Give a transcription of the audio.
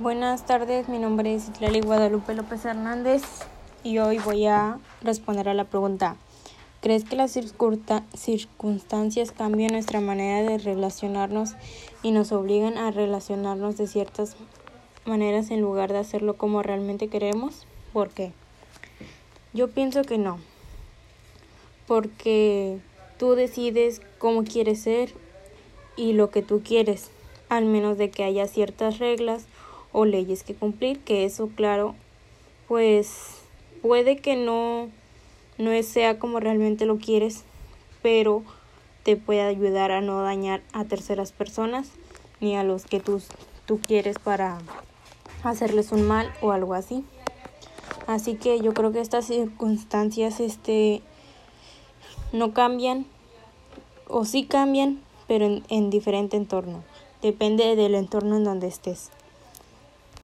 Buenas tardes, mi nombre es Itlali Guadalupe López Hernández y hoy voy a responder a la pregunta ¿Crees que las circunstancias cambian nuestra manera de relacionarnos y nos obligan a relacionarnos de ciertas maneras en lugar de hacerlo como realmente queremos? ¿Por qué? Yo pienso que no, porque tú decides cómo quieres ser y lo que tú quieres, al menos de que haya ciertas reglas o leyes que cumplir, que eso claro, pues puede que no no sea como realmente lo quieres, pero te puede ayudar a no dañar a terceras personas ni a los que tú, tú quieres para hacerles un mal o algo así. Así que yo creo que estas circunstancias este no cambian o sí cambian, pero en, en diferente entorno. Depende del entorno en donde estés.